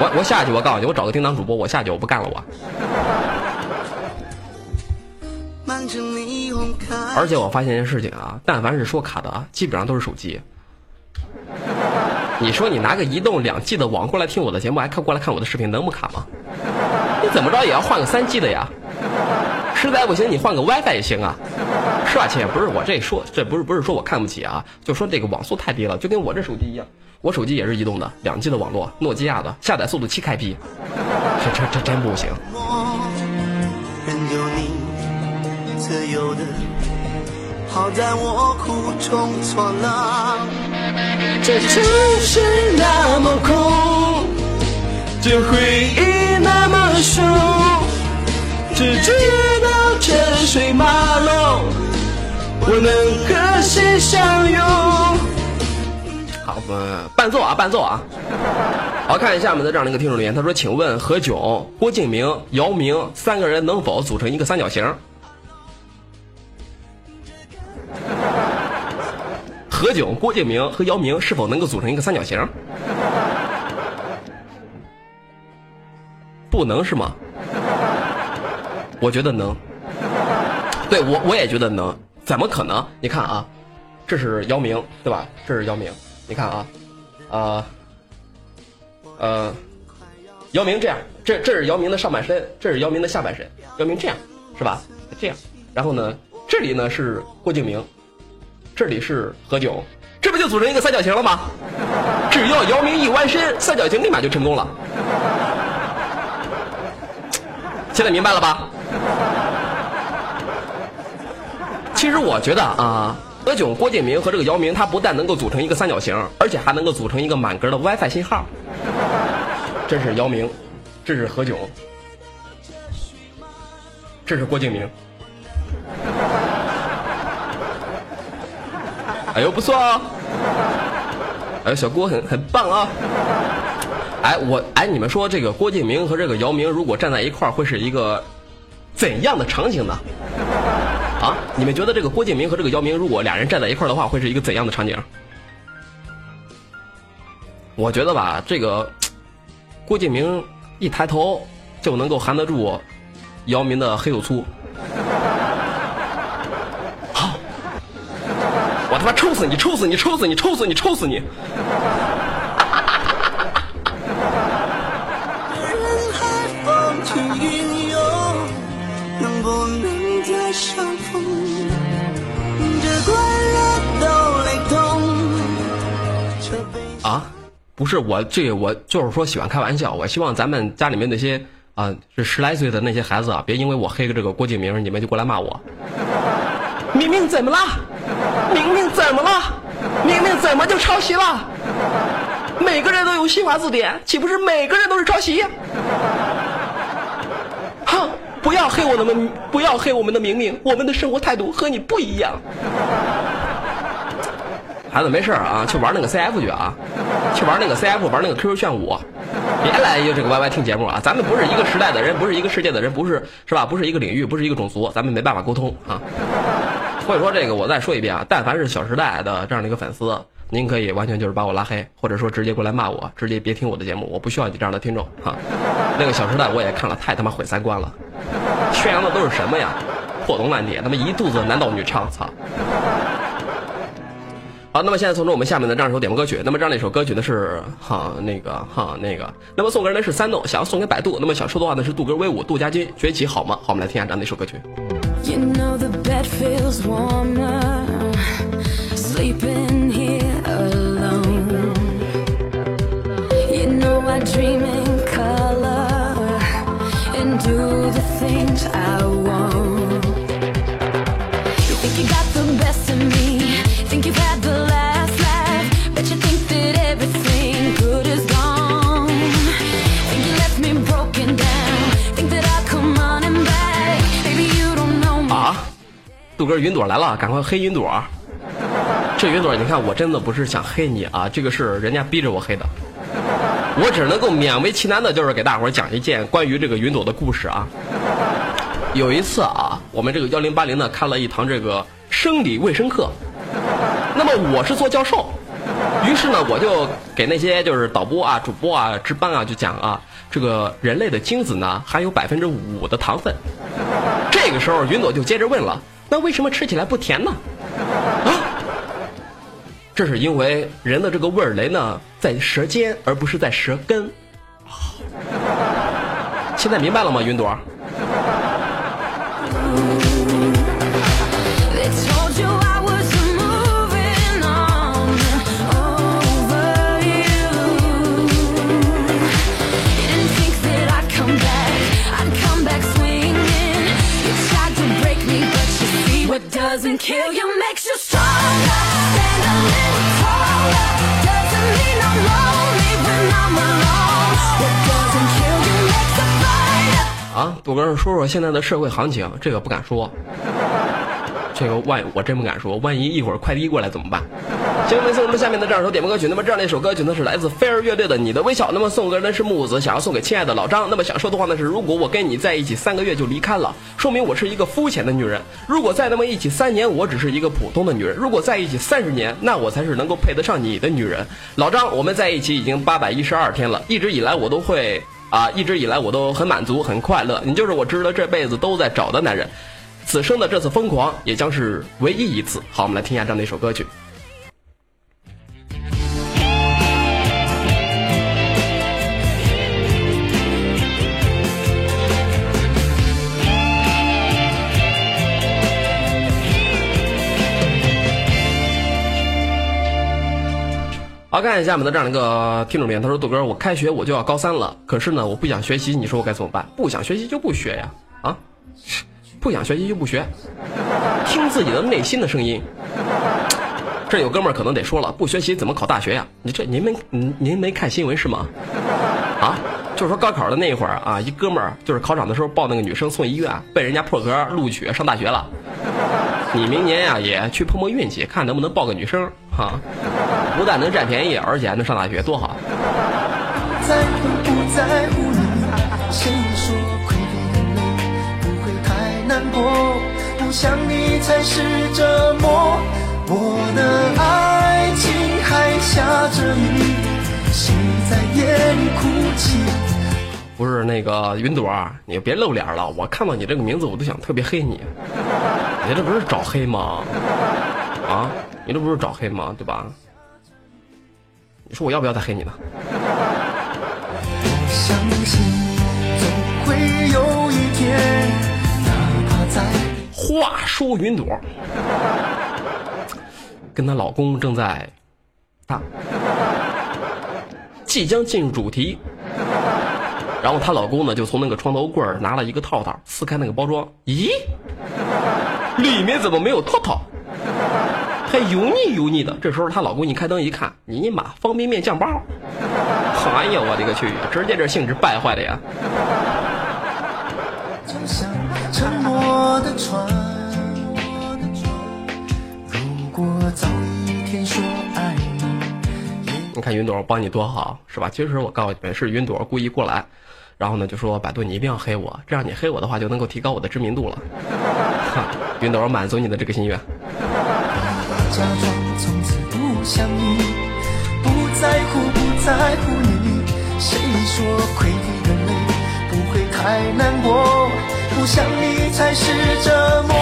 A: 我我下去，我告诉你，我找个叮当主播，我下去，我不干了，我。而且我发现一件事情啊，但凡是说卡的，基本上都是手机。你说你拿个移动两 G 的网过来听我的节目，还看过来看我的视频，能不卡吗？你怎么着也要换个三 G 的呀？实在不行，你换个 WiFi 也行啊，是吧，亲？不是我这说，这不是不是说我看不起啊，就说这个网速太低了，就跟我这手机一样，我手机也是移动的，两 G 的网络，诺基亚的，下载速度七开批，这这这真不行。
N: 好在我苦中作乐。
A: 这城市那么空，这回忆那么熟，只知道车水马龙，我能和谁相拥？好，呃，伴奏啊，伴奏啊。好，看一下我们的这样的一个听众留言，他说：“请问何炅、郭敬明、姚明三个人能否组成一个三角形？”何炅、郭敬明和姚明是否能够组成一个三角形？不能是吗？我觉得能。对我我也觉得能，怎么可能？你看啊，这是姚明对吧？这是姚明，你看啊，啊、呃，姚明这样，这这是姚明的上半身，这是姚明的下半身，姚明这样是吧？这样，然后呢，这里呢是郭敬明，这里是何炅，这不就组成一个三角形了吗？只要姚明一弯身，三角形立马就成功了。现在明白了吧？其实我觉得啊，何炅、郭敬明和这个姚明，他不但能够组成一个三角形，而且还能够组成一个满格的 WiFi 信号。这是姚明，这是何炅，这是郭敬明。哎呦，不错啊！哎，小郭很很棒啊！哎，我哎，你们说这个郭敬明和这个姚明如果站在一块儿，会是一个怎样的场景呢？啊，你们觉得这个郭敬明和这个姚明如果俩人站在一块儿的话，会是一个怎样的场景？我觉得吧，这个郭敬明一抬头就能够含得住姚明的黑又粗。好，我他妈抽死你！抽死你！抽死你！抽死你！抽死你！
F: 人海风起云涌，能不能再相逢？这快乐都雷同。
A: 啊，不是我这我就是说喜欢开玩笑，我希望咱们家里面那些啊是十来岁的那些孩子啊，别因为我黑个这个郭敬明，你们就过来骂我。明明怎么了？明明怎么了？明明怎么就抄袭了？每个人都有新华字典，岂不是每个人都是抄袭？不要黑我们，不要黑我们的明明，我们的生活态度和你不一样。孩子没事啊，去玩那个 CF 去啊，去玩那个 CF，玩那个 QQ 炫舞，别来就这个 YY 听节目啊！咱们不是一个时代的人，不是一个世界的人，不是是吧？不是一个领域，不是一个种族，咱们没办法沟通啊。所以说这个我再说一遍啊，但凡是小时代的这样的一个粉丝，您可以完全就是把我拉黑，或者说直接过来骂我，直接别听我的节目，我不需要你这样的听众哈。那个小时代我也看了，太他妈毁三观了，宣扬的都是什么呀？破铜烂铁，他妈一肚子男盗女娼，操！好，那么现在从中我们下面的这样一首点播歌曲，那么这样的一首歌曲呢是哈那个哈那个，那么送给人的是三豆，想要送给百度，那么想说的话呢是杜哥威武杜家军崛起好吗？好，我们来听一下这样的一首歌曲。
G: You know the bed feels warmer You know I dream in color and do the things I want. You think you got the best of me, think you've had the last laugh, bet you think that everything good is gone. Think you left me broken down, think that I'll come running back. Baby, you don't know me.
A: 啊，杜哥云朵来了，赶快黑云朵。这云朵，你看我真的不是想黑你啊，这个是人家逼着我黑的。 我只能够勉为其难的，就是给大伙儿讲一件关于这个云朵的故事啊。有一次啊，我们这个幺零八零呢开了一堂这个生理卫生课，那么我是做教授，于是呢我就给那些就是导播啊、主播啊、值班啊就讲啊，这个人类的精子呢含有百分之五的糖分。这个时候云朵就接着问了，那为什么吃起来不甜呢？啊？这是因为人的这个味蕾呢在舌尖，而不是在舌根。现在明白了吗，云朵
G: ？They told you I
A: 啊，杜哥说说现在的社会行情，这个不敢说。这个万我真不敢说，万一一会儿快递过来怎么办？行，那送我们下面的这样一首点播歌曲。那么这样的一首歌曲呢是来自飞儿乐队的《你的微笑》。那么送歌人是木子，想要送给亲爱的老张。那么想说的话呢是：如果我跟你在一起三个月就离开了，说明我是一个肤浅的女人；如果再那么一起三年，我只是一个普通的女人；如果在一起三十年，那我才是能够配得上你的女人。老张，我们在一起已经八百一十二天了，一直以来我都会。啊，一直以来我都很满足，很快乐。你就是我知道这辈子都在找的男人。此生的这次疯狂，也将是唯一一次。好，我们来听一下这样的一首歌曲。好，看一下我们的这样一个听众留言，他说：“杜哥，我开学我就要高三了，可是呢，我不想学习，你说我该怎么办？不想学习就不学呀，啊，不想学习就不学，听自己的内心的声音。”这有哥们儿可能得说了，不学习怎么考大学呀？你这您没您您没看新闻是吗？啊，就是说高考的那会儿啊，一哥们儿就是考场的时候抱那个女生送医院，被人家破格录取上大学了。你明年呀也去碰碰运气，看能不能抱个女生哈、不但能占便宜，而且还能上大学，多好！
E: 在乎不在乎你？谁说亏的眼泪不会太难过？不想你才是折磨。我的爱情还下着雨，谁在夜里哭泣？
A: 不是那个云朵儿，你别露脸了，我看到你这个名字我都想特别黑你，你这不是找黑吗？啊，你这不是找黑吗？对吧？你说我要不要再黑你呢？
E: 我相信总会有一天，哪怕在
A: 话说云朵跟她老公正在啊，即将进入主题，然后她老公呢就从那个床头柜儿拿了一个套套，撕开那个包装，咦，里面怎么没有套套？还油腻油腻的。这时候她老公一开灯一看，尼玛方便面酱包！哎呀，我的个去！直接这兴致败坏的呀！
E: 你，
A: 你看云朵，我帮你多好，是吧？其实我告诉你们，是云朵故意过来，然后呢就说百度你一定要黑我，这样你黑我的话就能够提高我的知名度了。哈，云朵满足你的这个心愿。
E: 假装从此不想你，不在乎不在乎你。谁说亏的泪不会太难过？不想你才是折磨。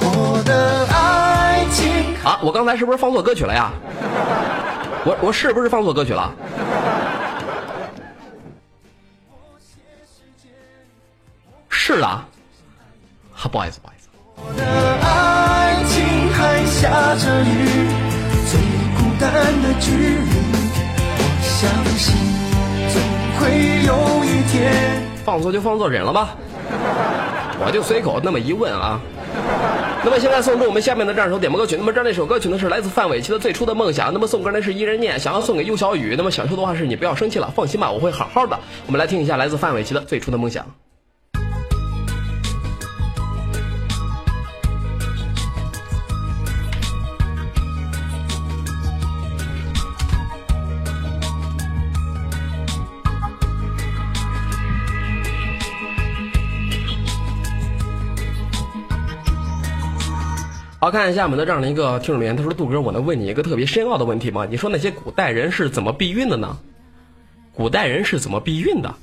E: 我的爱情
A: 啊，我刚才是不是放错歌曲了呀？我我是不是放错歌曲了？是的，啊，不好意思，不好意思。
E: 下着雨，最孤单的距离。我相信总会有一天。
A: 放错就放错，忍了吧。我就随口那么一问啊。那么现在送出我们下面的这样一首点播歌曲，那么这样一首歌曲呢是来自范玮琪的《最初的梦想》，那么送歌呢是一人念，想要送给幼小雨，那么想说的话是你不要生气了，放心吧，我会好好的。我们来听一下来自范玮琪的《最初的梦想》。好，看一下我们的这样的一个听众留言，他说：“杜哥，我能问你一个特别深奥的问题吗？你说那些古代人是怎么避孕的呢？古代人是怎么避孕的？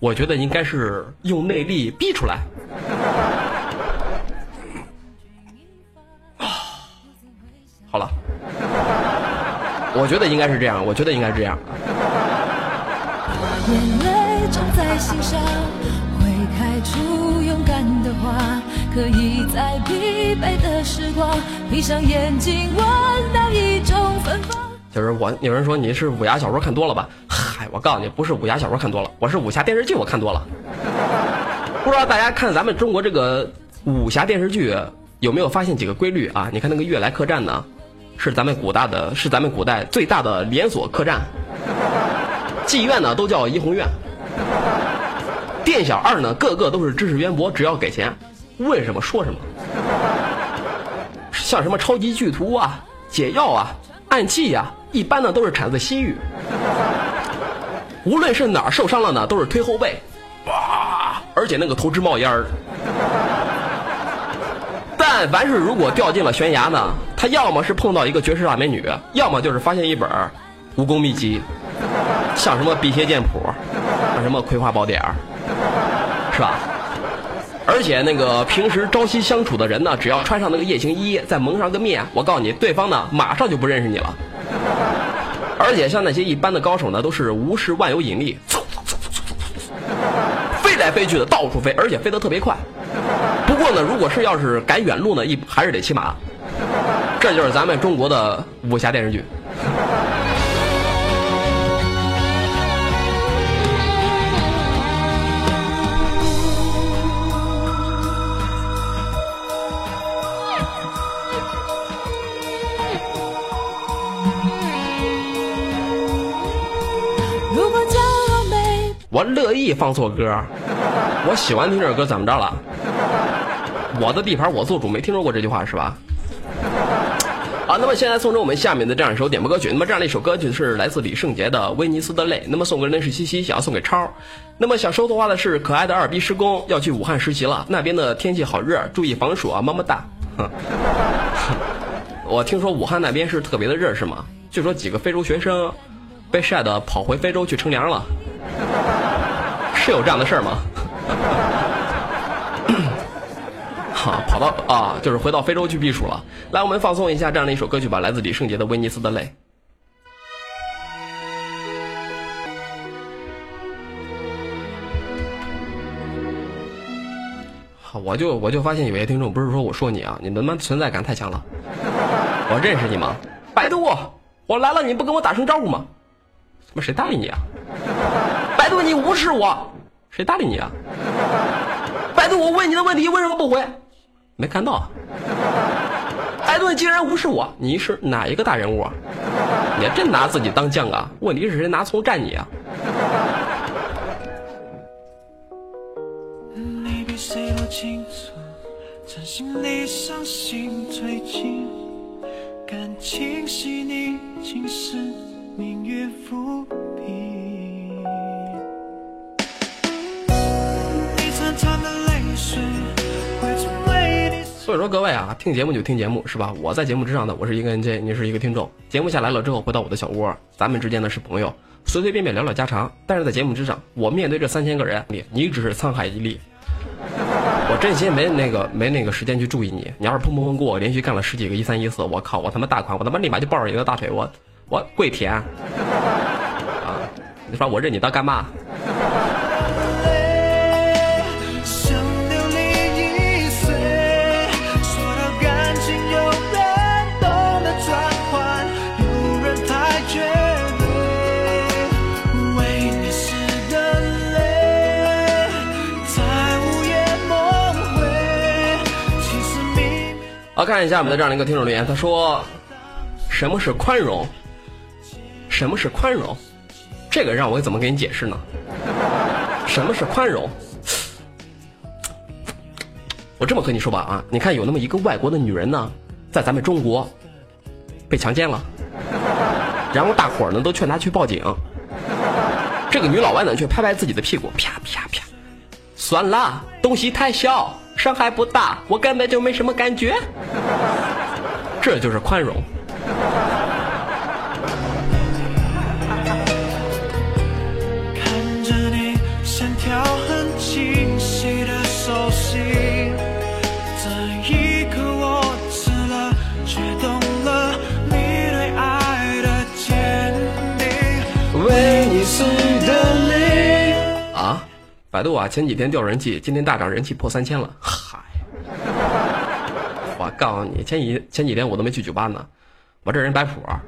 A: 我觉得应该是用内力逼出来。好了，我觉得应该是这样，我觉得应该是这样。
G: 在心上，会开出勇敢的花，可以在疲惫的时光，闭上眼睛闻到一种芬芳。
A: 就是我，有人说你是武侠小说看多了吧？嗨，我告诉你，不是武侠小说看多了，我是武侠电视剧我看多了。不知道大家看咱们中国这个武侠电视剧有没有发现几个规律啊？你看那个悦来客栈呢，是咱们古代的，是咱们古代最大的连锁客栈。妓院呢都叫怡红院，店小二呢个个都是知识渊博，只要给钱，问什么说什么。像什么超级剧图啊、解药啊、暗器呀、一般呢都是产自西域。无论是哪儿受伤了呢，都是推后背，哇！而且那个头直冒烟儿。但凡是如果掉进了悬崖呢，他要么是碰到一个绝世大美女，要么就是发现一本武功秘籍。像什么辟邪剑谱，像什么葵花宝典，是吧？而且那个平时朝夕相处的人呢，只要穿上那个夜行衣，再蒙上个面，我告诉你，对方呢马上就不认识你了。而且像那些一般的高手呢，都是无视万有引力，嗖嗖嗖嗖嗖飞来飞去的，到处飞，而且飞得特别快，不过呢，如果是要是赶远路呢，一还是得骑马。这就是咱们中国的武侠电视剧。我乐意放错歌，我喜欢听这首歌，怎么着了？我的地盘我做主，没听说过这句话是吧？好，那么现在送出我们下面的这样一首点播歌曲。那么这样的一首歌曲是来自李圣杰的《威尼斯的泪》。那么送给人的是西西，想要送给超。那么想收的话呢是可爱的二逼施工要去武汉实习了，那边的天气好热，注意防暑啊，么么哒。我听说武汉那边是特别的热是吗？据说几个非洲学生被晒得跑回非洲去乘凉了，是有这样的事儿吗？哈，跑到啊，就是回到非洲去避暑了。来，我们放松一下这样的一首歌曲吧，来自李圣杰的《威尼斯的泪》。好，我就我就发现有些听众不是说我说你啊，你他妈存在感太强了。我认识你吗？百度，我来了你不跟我打声招呼吗？他妈谁搭理你啊？百度你无视我，谁搭理你啊？百度我问你的问题为什么不回？没看到啊？百度竟然无视我，你是哪一个大人物啊？你还真拿自己当将啊？问题是谁拿葱蘸你啊？
E: 感情细腻，竟是命运
A: 所以说各位啊，听节目就听节目是吧？我在节目之上的，我是一个 NJ，你是一个听众。节目下来了之后，回到我的小窝，咱们之间呢是朋友，随随便便聊聊家常。但是在节目之上，我面对这三千个人，你你只是沧海一粟。我真心没那个没那个时间去注意你。你要是砰砰砰给我连续干了十几个一三一四，我靠，我他妈大款，我他妈立马就抱着你的大腿，我我跪舔啊！你说我认你当干妈？看一下我们的这样一个听众留言，他说：“什么是宽容？什么是宽容？这个让我怎么给你解释呢？什么是宽容？我这么和你说吧啊，你看有那么一个外国的女人呢，在咱们中国被强奸了，然后大伙儿呢都劝她去报警，这个女老外呢却拍拍自己的屁股，啪啪啪，算了，东西太小，伤害不大，我根本就没什么感觉。这就是宽容。百度啊，前几天掉人气，今天大涨，人气破三千了。嗨，我告诉你，前几前几天我都没去酒吧呢，我这人摆谱啊。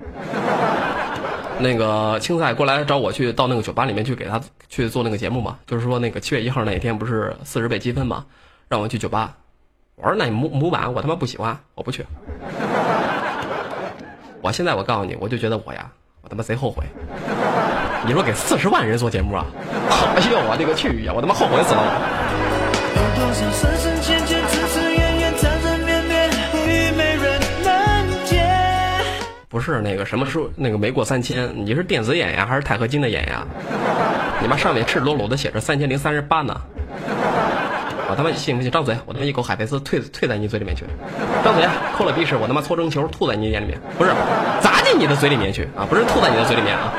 A: 那个青菜过来找我去到那个酒吧里面去给他去做那个节目嘛，就是说那个七月一号那一天不是四十倍积分嘛，让我去酒吧。我说那模模板我他妈不喜欢，我不去。我现在我告诉你，我就觉得我呀，我他妈贼后悔。你说给四十万人做节目啊？哎呦我的个去呀！我他妈后悔死了！
E: 不。
A: 是那个什么时候那个没过三千，你是电子眼呀还是钛合金的眼呀？你妈上面赤裸裸的写着三千零三十八呢！我他妈信不信？张嘴！我他妈一口海飞丝退退在你嘴里面去！张嘴！抠了鼻屎，我他妈搓成球吐在你眼里面，不是砸进你的嘴里面去啊！不是吐在你的嘴里面啊！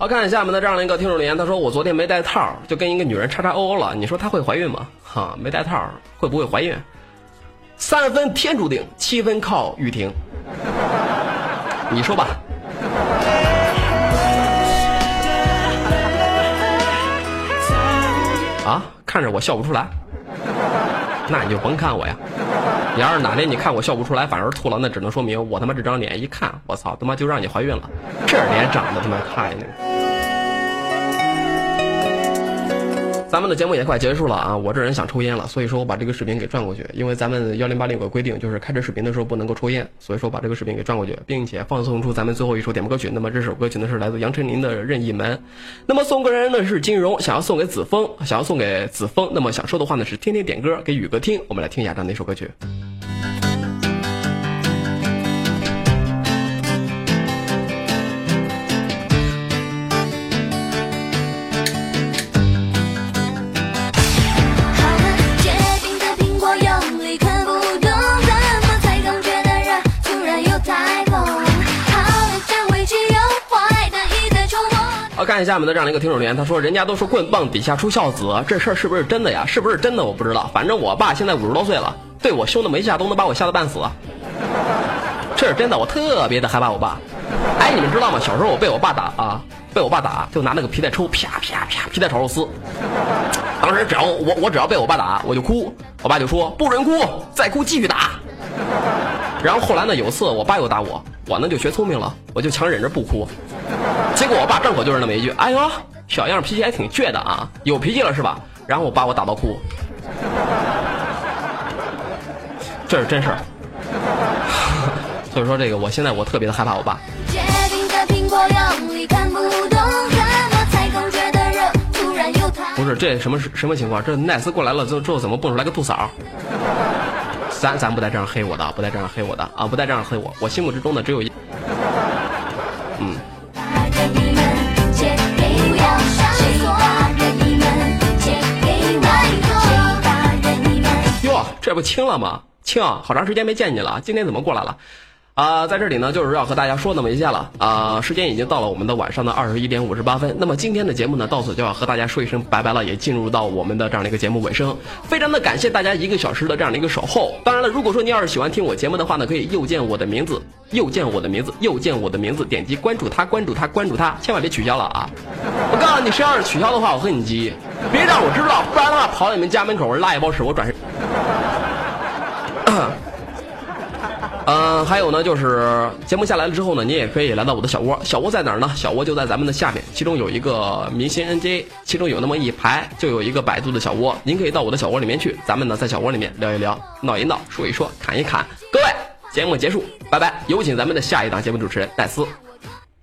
A: 好，看下面的这样的一个听众留言，他说我昨天没带套，就跟一个女人叉叉 O O 了，你说她会怀孕吗？哈，没带套会不会怀孕？三分天注定，七分靠雨婷。你说吧。啊，看着我笑不出来，那你就甭看我呀。你要是哪天你看我笑不出来，反而吐了，那只能说明我他妈这张脸一看，我操，他妈就让你怀孕了。这脸长得他妈太那个。咱们的节目也快结束了啊！我这人想抽烟了，所以说我把这个视频给转过去，因为咱们幺零八零有个规定，就是开着视频的时候不能够抽烟，所以说把这个视频给转过去，并且放送出咱们最后一首点播歌曲。那么这首歌曲呢是来自杨丞琳的《任意门》，那么送歌人呢是金融，想要送给子枫，想要送给子枫，那么想说的话呢是天天点歌给宇哥听，我们来听一下这样的一首歌曲。看下我们的这样的一个听众留言，他说：“人家都说棍棒底下出孝子，这事儿是不是真的呀？是不是真的？我不知道。反正我爸现在五十多岁了，对我凶的没下都能把我吓得半死。这是真的，我特别的害怕我爸。哎，你们知道吗？小时候我被我爸打啊，被我爸打，就拿那个皮带抽，啪啪啪，皮带炒肉丝。当时只要我我只要被我爸打，我就哭，我爸就说不准哭，再哭继续打。然后后来呢，有次我爸又打我，我呢就学聪明了，我就强忍着不哭。结果我爸正口就是那么一句：“哎呦，小样脾气还挺倔的啊，有脾气了是吧？”然后我把我打到哭，这是真事儿。所以说这个，我现在我特别的害怕我爸。
G: 不
A: 是这什么什么情况？这奈斯过来了之后之后怎么蹦出来个兔嫂？咱咱不带这样黑我的，不带这样黑我的啊！不带这样黑我，我心目之中的只有一，这不清了吗？清，好长时间没见你了，今天怎么过来了？啊、在这里呢，就是要和大家说那么一下了啊、时间已经到了我们的晚上的二十一点五十八分。那么今天的节目呢，到此就要和大家说一声拜拜了，也进入到我们的这样的一个节目尾声。非常的感谢大家一个小时的这样的一个守候。当然了，如果说你要是喜欢听我节目的话呢，可以右键我的名字，右键我的名字，右键我的名字，点击关注他，关注他，关注他，千万别取消了啊！我告诉你，谁要是取消的话，我和你急，别让我知道，不然的话跑到你们家门口拉一包屎，我转身。嗯，还有呢，就是节目下来了之后呢，您也可以来到我的小窝。小窝在哪儿呢？小窝就在咱们的下面，其中有一个明星 NJ，其中有那么一排，就有一个百度的小窝。您可以到我的小窝里面去，咱们呢在小窝里面聊一聊，闹一闹，说一说，侃一侃。各位，节目结束，拜拜。有请咱们的下一档节目主持人戴斯。